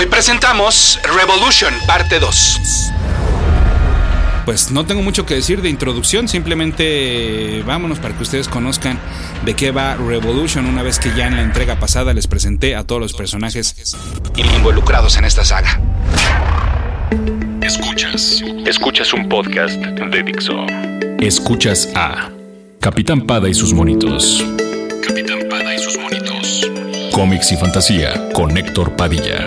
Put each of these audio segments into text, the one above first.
Hoy presentamos Revolution, parte 2. Pues no tengo mucho que decir de introducción, simplemente vámonos para que ustedes conozcan de qué va Revolution una vez que ya en la entrega pasada les presenté a todos los personajes involucrados en esta saga. Escuchas. Escuchas un podcast de Dixo. Escuchas a Capitán Pada y sus monitos. Capitán Pada y sus monitos. Cómics y fantasía con Héctor Padilla.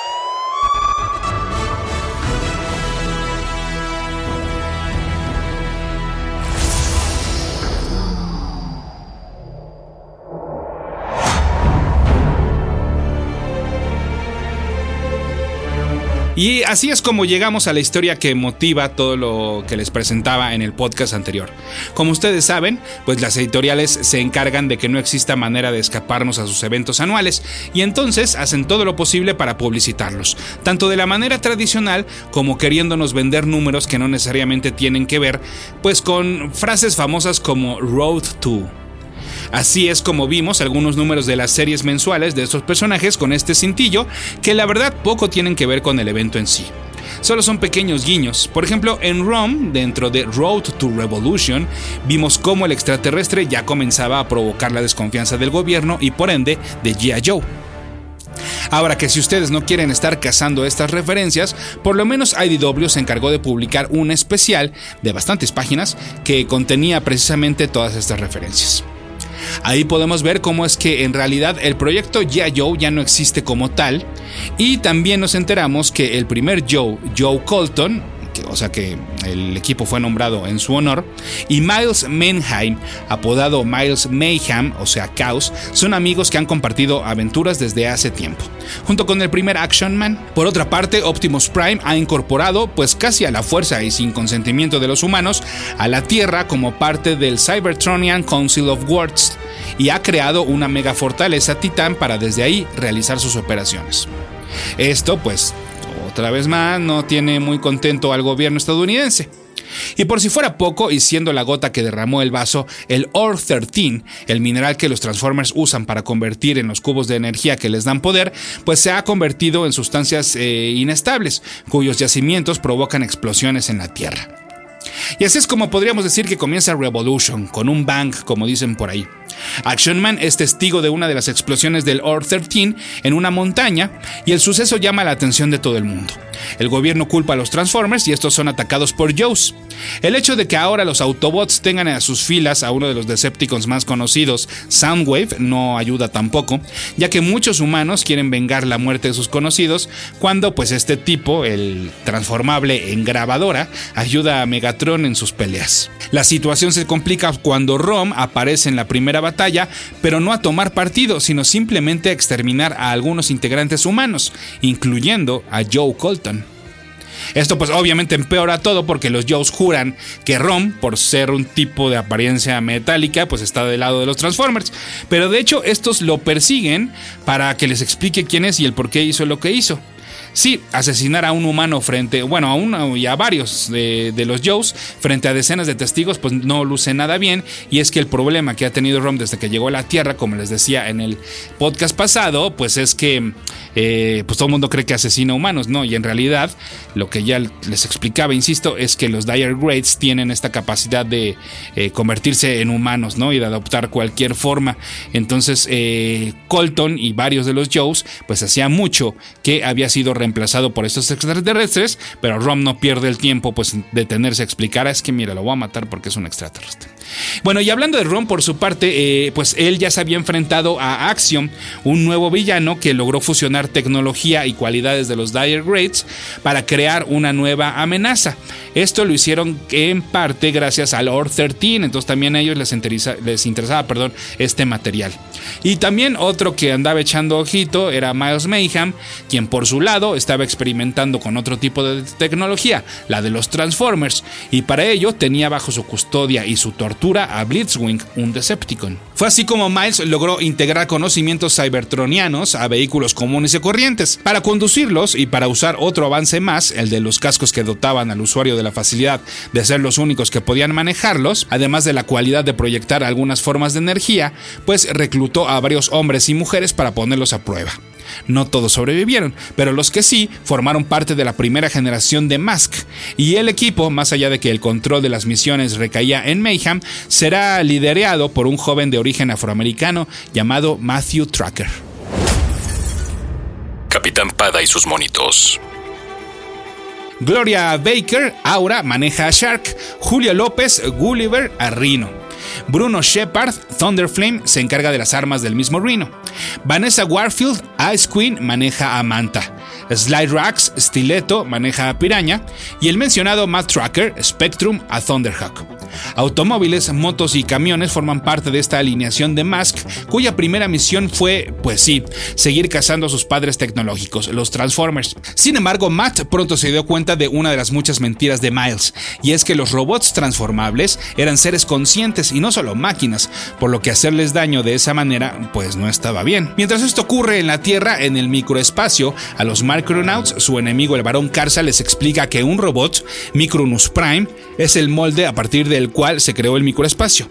Y así es como llegamos a la historia que motiva todo lo que les presentaba en el podcast anterior. Como ustedes saben, pues las editoriales se encargan de que no exista manera de escaparnos a sus eventos anuales y entonces hacen todo lo posible para publicitarlos, tanto de la manera tradicional como queriéndonos vender números que no necesariamente tienen que ver pues con frases famosas como Road to Así es como vimos algunos números de las series mensuales de estos personajes con este cintillo, que la verdad poco tienen que ver con el evento en sí. Solo son pequeños guiños. Por ejemplo, en Rome, dentro de Road to Revolution, vimos cómo el extraterrestre ya comenzaba a provocar la desconfianza del gobierno y por ende de G.I. Joe. Ahora que si ustedes no quieren estar cazando estas referencias, por lo menos IDW se encargó de publicar un especial de bastantes páginas que contenía precisamente todas estas referencias. Ahí podemos ver cómo es que en realidad el proyecto G.I. Joe ya no existe como tal y también nos enteramos que el primer Joe, Joe Colton, o sea que el equipo fue nombrado en su honor, y Miles Menheim, apodado Miles Mayhem, o sea Caos, son amigos que han compartido aventuras desde hace tiempo, junto con el primer Action Man. Por otra parte, Optimus Prime ha incorporado, pues casi a la fuerza y sin consentimiento de los humanos, a la Tierra como parte del Cybertronian Council of Worlds y ha creado una mega fortaleza titán para desde ahí realizar sus operaciones. Esto, pues, otra vez más, no tiene muy contento al gobierno estadounidense. Y por si fuera poco, y siendo la gota que derramó el vaso, el Or 13, el mineral que los Transformers usan para convertir en los cubos de energía que les dan poder, pues se ha convertido en sustancias eh, inestables, cuyos yacimientos provocan explosiones en la Tierra. Y así es como podríamos decir que comienza Revolution, con un bang, como dicen por ahí. Action Man es testigo de una de las explosiones del Or 13 en una montaña y el suceso llama la atención de todo el mundo. El gobierno culpa a los Transformers y estos son atacados por Joes. El hecho de que ahora los Autobots tengan a sus filas a uno de los Decepticons más conocidos, Soundwave, no ayuda tampoco, ya que muchos humanos quieren vengar la muerte de sus conocidos cuando pues este tipo, el transformable en grabadora, ayuda a Megatron en sus peleas. La situación se complica cuando Rom aparece en la primera batalla, pero no a tomar partido, sino simplemente a exterminar a algunos integrantes humanos, incluyendo a Joe Colton. Esto pues obviamente empeora todo porque los Joes juran que Rom, por ser un tipo de apariencia metálica, pues está del lado de los Transformers. Pero de hecho estos lo persiguen para que les explique quién es y el por qué hizo lo que hizo. Sí, asesinar a un humano frente, bueno, a uno y a varios de, los Joes frente a decenas de testigos, pues no luce nada bien. Y es que el problema que ha tenido Rom desde que llegó a la Tierra, como les decía en el podcast pasado, pues es que eh, pues todo el mundo cree que asesina humanos, ¿no? Y en realidad, lo que ya les explicaba, insisto, es que los Dire Grades tienen esta capacidad de eh, convertirse en humanos, ¿no? Y de adoptar cualquier forma. Entonces, eh, Colton y varios de los Joes, pues hacía mucho que había sido reemplazado por estos extraterrestres, pero Rom no pierde el tiempo, pues, de tenerse a explicar, ah, es que mira, lo voy a matar porque es un extraterrestre. Bueno, y hablando de Ron, por su parte, eh, pues él ya se había enfrentado a Axiom, un nuevo villano que logró fusionar tecnología y cualidades de los Dire Grades para crear una nueva amenaza. Esto lo hicieron en parte gracias al Or 13, entonces también a ellos les, les interesaba perdón, este material. Y también otro que andaba echando ojito era Miles Mayhem, quien por su lado estaba experimentando con otro tipo de tecnología, la de los Transformers, y para ello tenía bajo su custodia y su tortura a Blitzwing, un Decepticon. Fue así como Miles logró integrar conocimientos cybertronianos a vehículos comunes y corrientes. Para conducirlos y para usar otro avance más, el de los cascos que dotaban al usuario de la facilidad de ser los únicos que podían manejarlos, además de la cualidad de proyectar algunas formas de energía, pues reclutó a varios hombres y mujeres para ponerlos a prueba. No todos sobrevivieron, pero los que sí formaron parte de la primera generación de Mask, y el equipo, más allá de que el control de las misiones recaía en Mayhem, será liderado por un joven de origen afroamericano llamado Matthew Tracker. Capitán Pada y sus monitos. Gloria Baker, Aura, maneja a Shark, Julio López, Gulliver, a. Bruno Shepard, Thunderflame, se encarga de las armas del mismo Rhino. Vanessa Warfield, Ice Queen, maneja a Manta. Slide Rax, Stiletto, maneja a Piraña. Y el mencionado Matt Tracker, Spectrum, a Thunderhawk. Automóviles, motos y camiones forman parte de esta alineación de Mask, cuya primera misión fue, pues sí, seguir cazando a sus padres tecnológicos, los Transformers. Sin embargo, Matt pronto se dio cuenta de una de las muchas mentiras de Miles, y es que los robots transformables eran seres conscientes y no solo máquinas, por lo que hacerles daño de esa manera, pues no estaba bien. Mientras esto ocurre en la Tierra, en el microespacio, a los Micronauts, su enemigo el varón Karsa les explica que un robot, Micronus Prime, es el molde a partir del cual se creó el microespacio.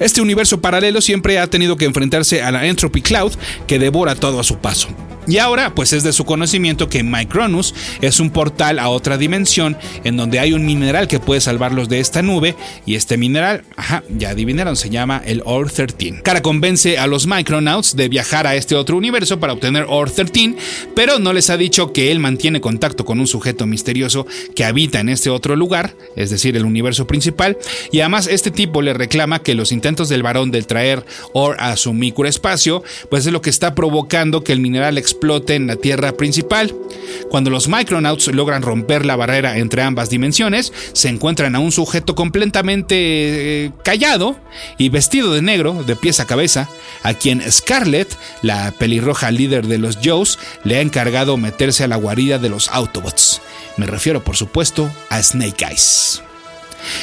Este universo paralelo siempre ha tenido que enfrentarse a la Entropy Cloud que devora todo a su paso. Y ahora, pues es de su conocimiento que Micronus es un portal a otra dimensión en donde hay un mineral que puede salvarlos de esta nube. Y este mineral, ajá, ya adivinaron, se llama el Or 13. Cara convence a los Micronauts de viajar a este otro universo para obtener Or 13, pero no les ha dicho que él mantiene contacto con un sujeto misterioso que habita en este otro lugar, es decir, el universo principal. Y además, este tipo le reclama que los intentos del varón de traer Or a su microespacio, pues es lo que está provocando que el mineral explote en la Tierra principal. Cuando los Micronauts logran romper la barrera entre ambas dimensiones, se encuentran a un sujeto completamente eh, callado y vestido de negro, de pies a cabeza, a quien Scarlett, la pelirroja líder de los Joes, le ha encargado meterse a la guarida de los Autobots. Me refiero, por supuesto, a Snake Eyes.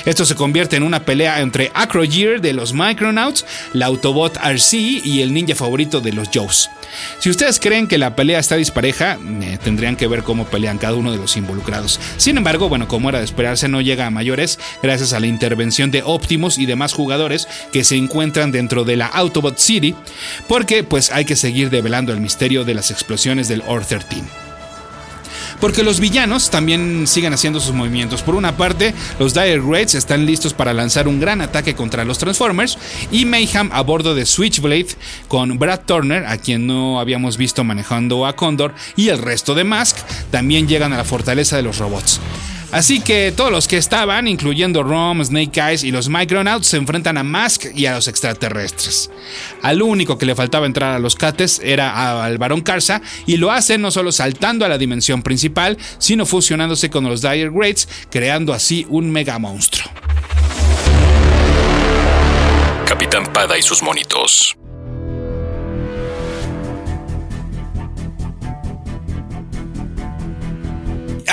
Esto se convierte en una pelea entre Acrogear de los Micronauts, la Autobot RC y el ninja favorito de los Joes. Si ustedes creen que la pelea está dispareja, eh, tendrían que ver cómo pelean cada uno de los involucrados. Sin embargo, bueno, como era de esperarse, no llega a mayores gracias a la intervención de Optimus y demás jugadores que se encuentran dentro de la Autobot City, porque pues hay que seguir develando el misterio de las explosiones del Or 13 porque los villanos también siguen haciendo sus movimientos. Por una parte, los Dire Wraiths están listos para lanzar un gran ataque contra los Transformers y Mayhem a bordo de Switchblade con Brad Turner, a quien no habíamos visto manejando a Condor, y el resto de Mask también llegan a la fortaleza de los robots. Así que todos los que estaban, incluyendo Rom, Snake Eyes y los Micronauts, se enfrentan a Mask y a los extraterrestres. Al único que le faltaba entrar a los Cates era al Barón Karsa, y lo hace no solo saltando a la dimensión principal, sino fusionándose con los Dire Greats, creando así un mega monstruo. Capitán Pada y sus monitos.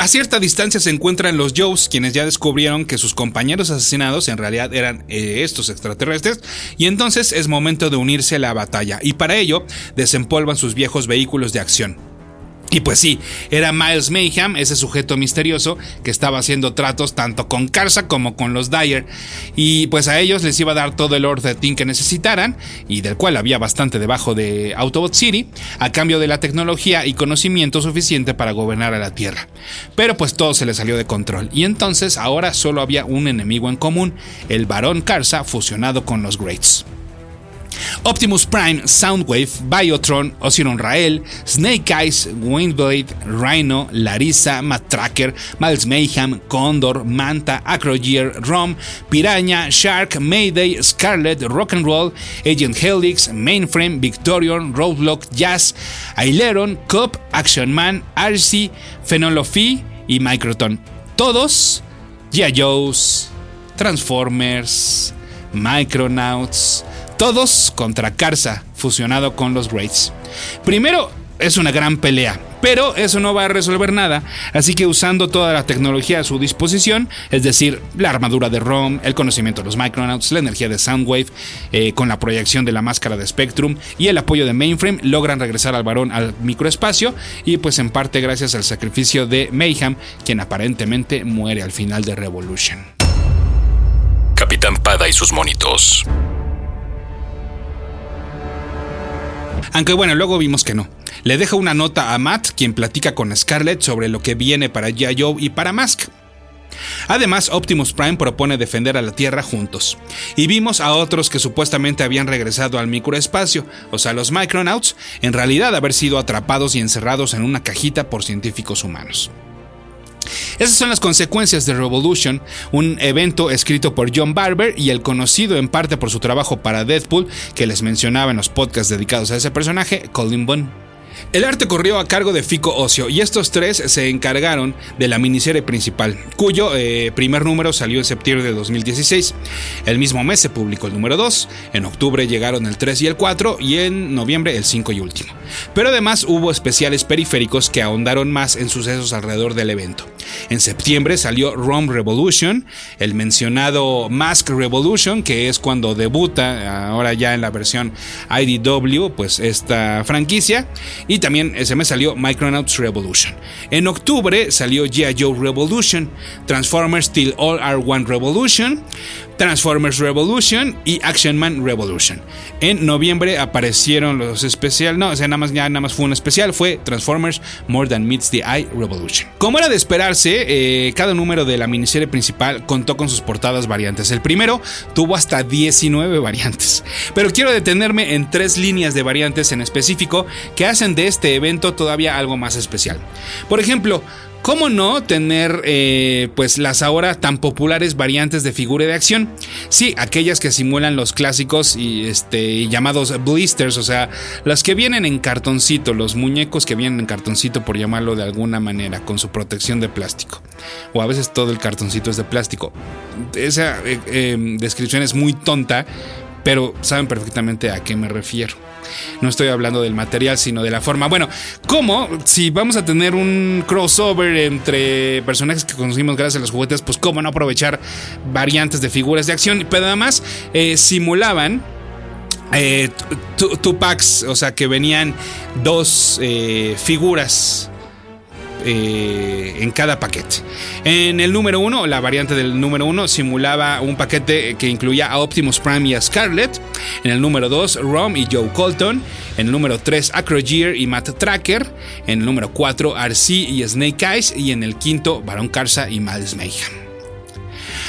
A cierta distancia se encuentran los Joes, quienes ya descubrieron que sus compañeros asesinados en realidad eran eh, estos extraterrestres, y entonces es momento de unirse a la batalla, y para ello desempolvan sus viejos vehículos de acción. Y pues sí, era Miles Mayhem, ese sujeto misterioso que estaba haciendo tratos tanto con Karsa como con los Dyer. Y pues a ellos les iba a dar todo el orden que necesitaran, y del cual había bastante debajo de Autobot City, a cambio de la tecnología y conocimiento suficiente para gobernar a la Tierra. Pero pues todo se les salió de control, y entonces ahora solo había un enemigo en común, el Barón Karsa fusionado con los Greats. Optimus Prime, Soundwave, Biotron, Osiron Rael, Snake Eyes, Windblade, Rhino, Larissa, Matracker, Miles Mayhem, Condor, Manta, Acrogear, Rom, Piraña, Shark, Mayday, Scarlet, Rock'n'Roll, Agent Helix, Mainframe, Victorion, Roadblock, Jazz, Aileron, Cop, Action Man, RC, Phenolophy y Microton. Todos G.I. Joes, Transformers, Micronauts, todos contra Karsa, fusionado con los Greats. Primero, es una gran pelea, Pero eso no va a resolver nada, así que usando toda la tecnología a su disposición, es decir, la armadura de ROM, el conocimiento de los Micronauts, la energía de Soundwave, eh, con la proyección de la máscara de Spectrum y el apoyo de Mainframe, logran regresar al varón al microespacio y pues en parte gracias al sacrificio de Mayhem, quien aparentemente muere al final de Revolution. Capitán Pada y sus monitos. Aunque bueno, luego vimos que no. Le deja una nota a Matt, quien platica con Scarlett sobre lo que viene para G.I. Joe y para Mask. Además, Optimus Prime propone defender a la Tierra juntos. Y vimos a otros que supuestamente habían regresado al microespacio, o sea, los Micronauts, en realidad haber sido atrapados y encerrados en una cajita por científicos humanos. Esas son las consecuencias de Revolution, un evento escrito por John Barber y el conocido en parte por su trabajo para Deadpool, que les mencionaba en los podcasts dedicados a ese personaje, Colin Bunn. El arte corrió a cargo de Fico Ocio y estos tres se encargaron de la miniserie principal, cuyo eh, primer número salió en septiembre de 2016. El mismo mes se publicó el número 2, en octubre llegaron el 3 y el 4 y en noviembre el 5 y último. Pero además hubo especiales periféricos que ahondaron más en sucesos alrededor del evento. En septiembre salió Rome Revolution, el mencionado Mask Revolution, que es cuando debuta ahora ya en la versión IDW, pues esta franquicia. Y también ese mes salió Micronauts Revolution. En octubre salió G.I. Joe Revolution, Transformers Still All Are One Revolution, Transformers Revolution y Action Man Revolution. En noviembre aparecieron los especiales, no, o sea, nada más, ya nada más fue un especial, fue Transformers More Than Meets the Eye Revolution. Como era de esperarse, eh, cada número de la miniserie principal contó con sus portadas variantes. El primero tuvo hasta 19 variantes, pero quiero detenerme en tres líneas de variantes en específico que hacen de este evento todavía algo más especial. Por ejemplo, ¿Cómo no tener eh, pues las ahora tan populares variantes de figura de acción? Sí, aquellas que simulan los clásicos y este llamados blisters, o sea, las que vienen en cartoncito, los muñecos que vienen en cartoncito por llamarlo de alguna manera, con su protección de plástico. O a veces todo el cartoncito es de plástico. Esa eh, em, descripción es muy tonta, pero saben perfectamente a qué me refiero. No estoy hablando del material, sino de la forma. Bueno, ¿cómo? Si vamos a tener un crossover entre personajes que conocimos gracias a los juguetes, pues cómo no aprovechar variantes de figuras de acción. Pero además eh, simulaban eh, two, packs, o sea que venían dos eh, figuras eh, en cada paquete. En el número 1, la variante del número 1 simulaba un paquete que incluía a Optimus Prime y a Scarlet. En el número 2, Rom y Joe Colton. En el número 3, Acrogear y Matt Tracker. En el número 4, RC y Snake Eyes. Y en el quinto, Baron Karsa y Miles Mayhem.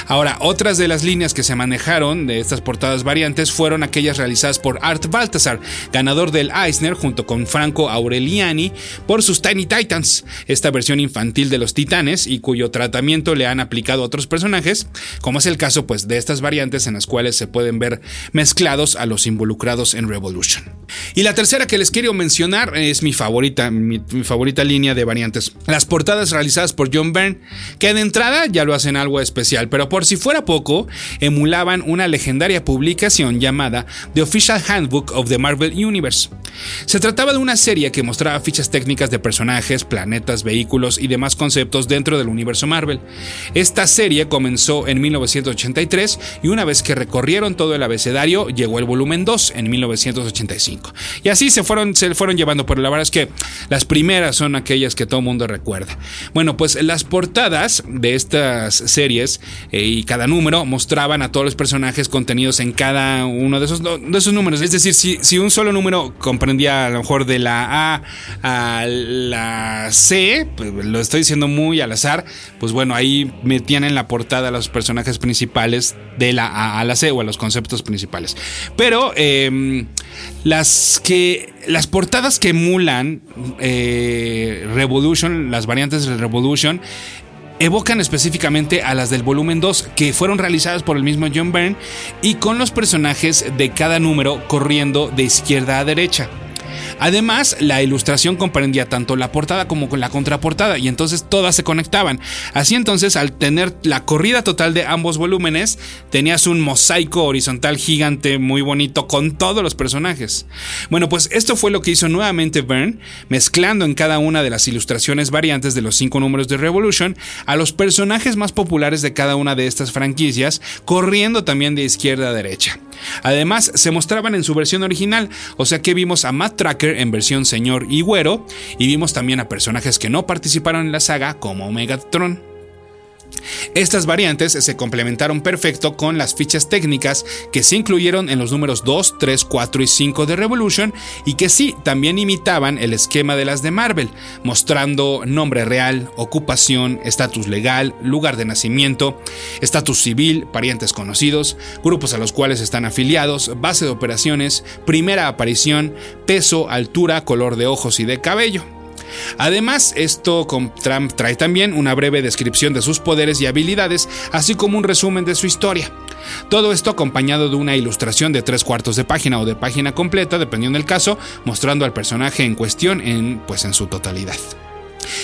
Ahora, otras de las líneas que se manejaron de estas portadas variantes fueron aquellas realizadas por Art Baltasar, ganador del Eisner junto con Franco Aureliani por sus Tiny Titans, esta versión infantil de los Titanes y cuyo tratamiento le han aplicado otros personajes, como es el caso pues de estas variantes en las cuales se pueden ver mezclados a los involucrados en Revolution. Y la tercera que les quiero mencionar es mi favorita, mi, favorita línea de variantes, las portadas realizadas por John Byrne, que de entrada ya lo hacen algo especial, pero por si fuera poco, emulaban una legendaria publicación llamada The Official Handbook of the Marvel Universe. Se trataba de una serie que mostraba fichas técnicas de personajes, planetas, vehículos y demás conceptos dentro del universo Marvel. Esta serie comenzó en 1983 y una vez que recorrieron todo el abecedario, llegó el volumen 2 en 1985. Y así se fueron, se fueron llevando, pero la verdad es que las primeras son aquellas que todo mundo recuerda. Bueno, pues las portadas de estas series eh, y cada número mostraban a todos los personajes contenidos en cada uno de esos, de esos números. Es decir, si, si un solo número comprendía a lo mejor de la A a la C, pues lo estoy diciendo muy al azar, pues bueno, ahí metían en la portada a los personajes principales de la A a la C o a los conceptos principales. Pero em, las que las portadas que emulan eh, Revolution, las variantes de Revolution, evocan específicamente a las del volumen 2, que fueron realizadas por el mismo John Byrne y con los personajes de cada número corriendo de izquierda a derecha. Además, la ilustración comprendía tanto la portada como la contraportada y entonces todas se conectaban. Así entonces, al tener la corrida total de ambos volúmenes, tenías un mosaico horizontal gigante muy bonito con todos los personajes. Bueno, pues esto fue lo que hizo nuevamente Byrne, mezclando en cada una de las ilustraciones variantes de los cinco números de Revolution a los personajes más populares de cada una de estas franquicias, corriendo también de izquierda a derecha. Además, se mostraban en su versión original, o sea que vimos a Matt Tracker en versión señor y güero, y vimos también a personajes que no participaron en la saga, como Megatron. Estas variantes se complementaron perfecto con las fichas técnicas que se incluyeron en los números 2, 3, 4 y 5 de Revolution y que sí también imitaban el esquema de las de Marvel, mostrando nombre real, ocupación, estatus legal, lugar de nacimiento, estatus civil, parientes conocidos, grupos a los cuales están afiliados, base de operaciones, primera aparición, peso, altura, color de ojos y de cabello. Además, esto trae también una breve descripción de sus poderes y habilidades, así como un resumen de su historia. Todo esto acompañado de una ilustración de tres cuartos de página o de página completa, dependiendo del caso, mostrando al personaje en cuestión en, pues, en su totalidad.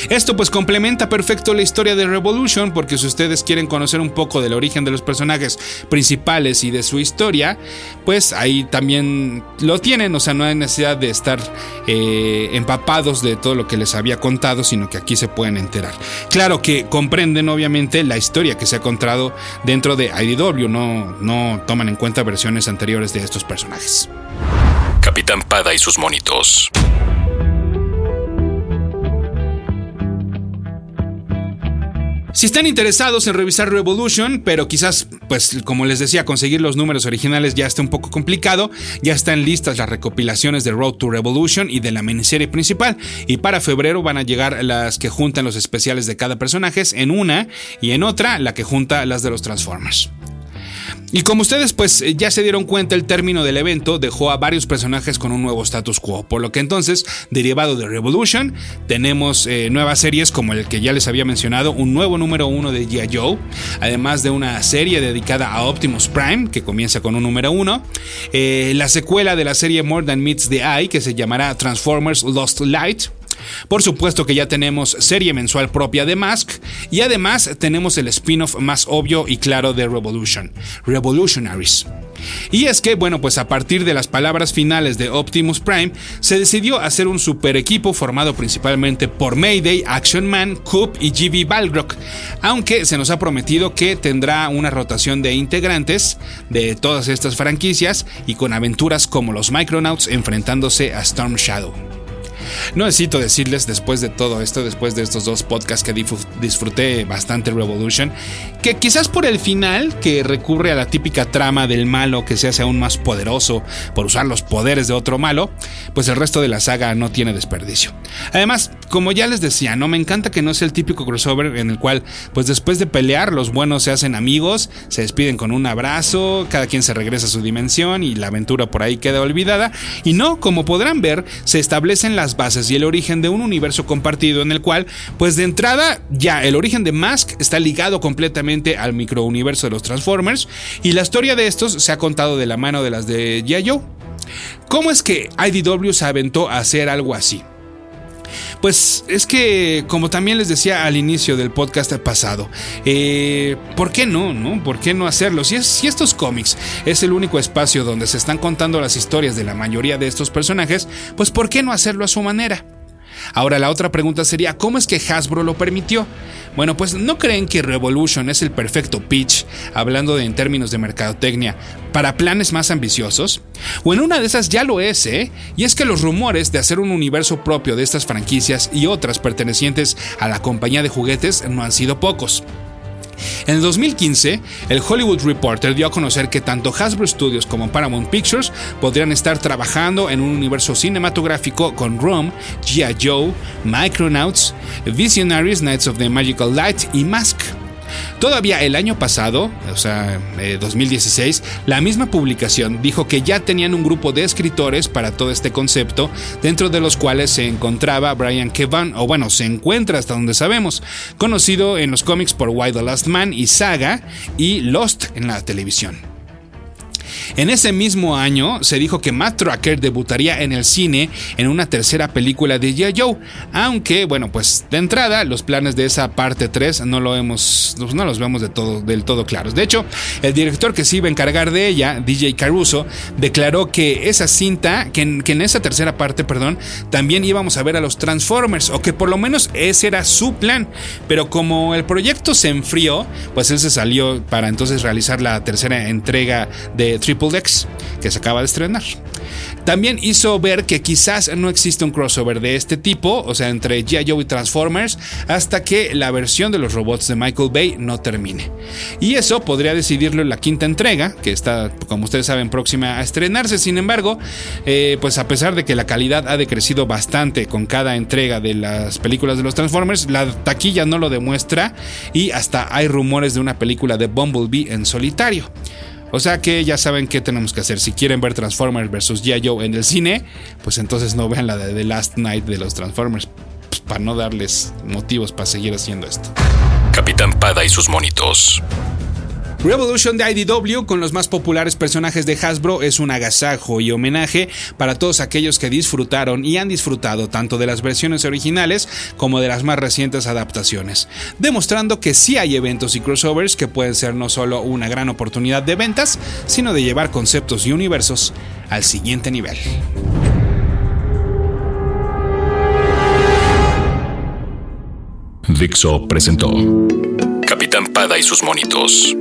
Esto pues complementa perfecto la historia de Revolution porque si ustedes quieren conocer un poco del origen de los personajes principales y de su historia, pues ahí también lo tienen, o sea, no hay necesidad de estar eh, empapados de todo lo que les había contado, sino que aquí se pueden enterar. Claro que comprenden obviamente la historia que se ha contado dentro de IDW, no, no toman en cuenta versiones anteriores de estos personajes. Capitán Pada y sus monitos. Si están interesados en revisar Revolution, pero quizás, pues como les decía, conseguir los números originales ya está un poco complicado, ya están listas las recopilaciones de Road to Revolution y de la miniserie principal, y para febrero van a llegar las que juntan los especiales de cada personaje en una y en otra la que junta las de los Transformers. Y como ustedes pues eh, ya se dieron cuenta, el término del evento dejó a varios personajes con un nuevo status quo, por lo que entonces, derivado de Revolution, tenemos eh, nuevas series como el que ya les había mencionado, un nuevo número uno de G.I. Joe, además de una serie dedicada a Optimus Prime, que comienza con un número uno, eh, la secuela de la serie More Than Meets the Eye, que se llamará Transformers Lost Light, por supuesto que ya tenemos serie mensual propia de Mask y además tenemos el spin-off más obvio y claro de Revolution, Revolutionaries. Y es que, bueno, pues a partir de las palabras finales de Optimus Prime, se decidió hacer un super equipo formado principalmente por Mayday, Action Man, Coop y GB Balrog, aunque se nos ha prometido que tendrá una rotación de integrantes de todas estas franquicias y con aventuras como los Micronauts enfrentándose a Storm Shadow. No necesito decirles después de todo esto, después de estos dos podcasts que disfruté bastante Revolution, que quizás por el final, que recurre a la típica trama del malo que se hace aún más poderoso por usar los poderes de otro malo, pues el resto de la saga no tiene desperdicio. Además, como ya les decía, no me encanta que no sea el típico crossover en el cual, pues después de pelear, los buenos se hacen amigos, se despiden con un abrazo, cada quien se regresa a su dimensión y la aventura por ahí queda olvidada. Y no, como podrán ver, se establecen las bases y el origen de un universo compartido en el cual, pues de entrada, ya el origen de Mask está ligado completamente al microuniverso de los Transformers y la historia de estos se ha contado de la mano de las de G.I. ¿Cómo es que IDW se aventó a hacer algo así? Pues es que, como también les decía al inicio del podcast pasado, eh, ¿por qué no? no? ¿Por qué no hacerlo? Si, si estos cómics es el único espacio donde se están contando las historias de la mayoría de estos personajes, pues ¿por qué no hacerlo a su manera? Ahora la otra pregunta sería, ¿cómo es que Hasbro lo permitió? Bueno, pues ¿no creen que Revolution es el perfecto pitch, hablando de, en términos de mercadotecnia, para planes más ambiciosos? O en una de esas ya lo es, ¿eh? Y es que los rumores de hacer un universo propio de estas franquicias y otras pertenecientes a la compañía de juguetes no han sido pocos. En el 2015, el Hollywood Reporter dio a conocer que tanto Hasbro Studios como Paramount Pictures podrían estar trabajando en un universo cinematográfico con Rome, G.I. Joe, Micronauts, Visionaries, Knights of the Magical Light y Mask. Todavía el año pasado, o sea, 2016, eh, la misma publicación dijo que ya tenían un grupo de escritores para todo este concepto, dentro de los cuales se encontraba Brian Kevan, o bueno, se encuentra hasta donde sabemos, conocido en los cómics por Why the Last Man y Saga, y Lost en la televisión. En ese mismo año se dijo que Matt Tracker debutaría en el cine en una tercera película de G.I. Joe, aunque bueno, pues de entrada los planes de esa parte 3 no lo hemos no los vemos de todo, del todo claros. De hecho, el director que se iba a encargar de ella, DJ Caruso, declaró que esa cinta, que en, que en esa tercera parte, perdón, también íbamos a ver a los Transformers, o que por lo menos ese era su plan, pero como el proyecto se enfrió, pues él se salió para entonces realizar la tercera entrega de Triple que se acaba de estrenar. También hizo ver que quizás no existe un crossover de este tipo, o sea, entre G.I. Joe y Transformers, hasta que la versión de los robots de Michael Bay no termine. Y eso podría decidirlo en la quinta entrega, que está, como ustedes saben, próxima a estrenarse. Sin embargo, eh, pues a pesar de que la calidad ha decrecido bastante con cada entrega de las películas de los Transformers, la taquilla no lo demuestra y hasta hay rumores de una película de Bumblebee en solitario. O sea que ya saben qué tenemos que hacer. Si quieren ver Transformers vs. G.I. Joe en el cine, pues entonces no vean la de The Last Night de los Transformers. Pues, para no darles motivos para seguir haciendo esto. Capitán Pada y sus monitos. Revolution de IDW con los más populares personajes de Hasbro es un agasajo y homenaje para todos aquellos que disfrutaron y han disfrutado tanto de las versiones originales como de las más recientes adaptaciones, demostrando que sí hay eventos y crossovers que pueden ser no solo una gran oportunidad de ventas, sino de llevar conceptos y universos al siguiente nivel. Dixo presentó Capitán Pada y sus monitos.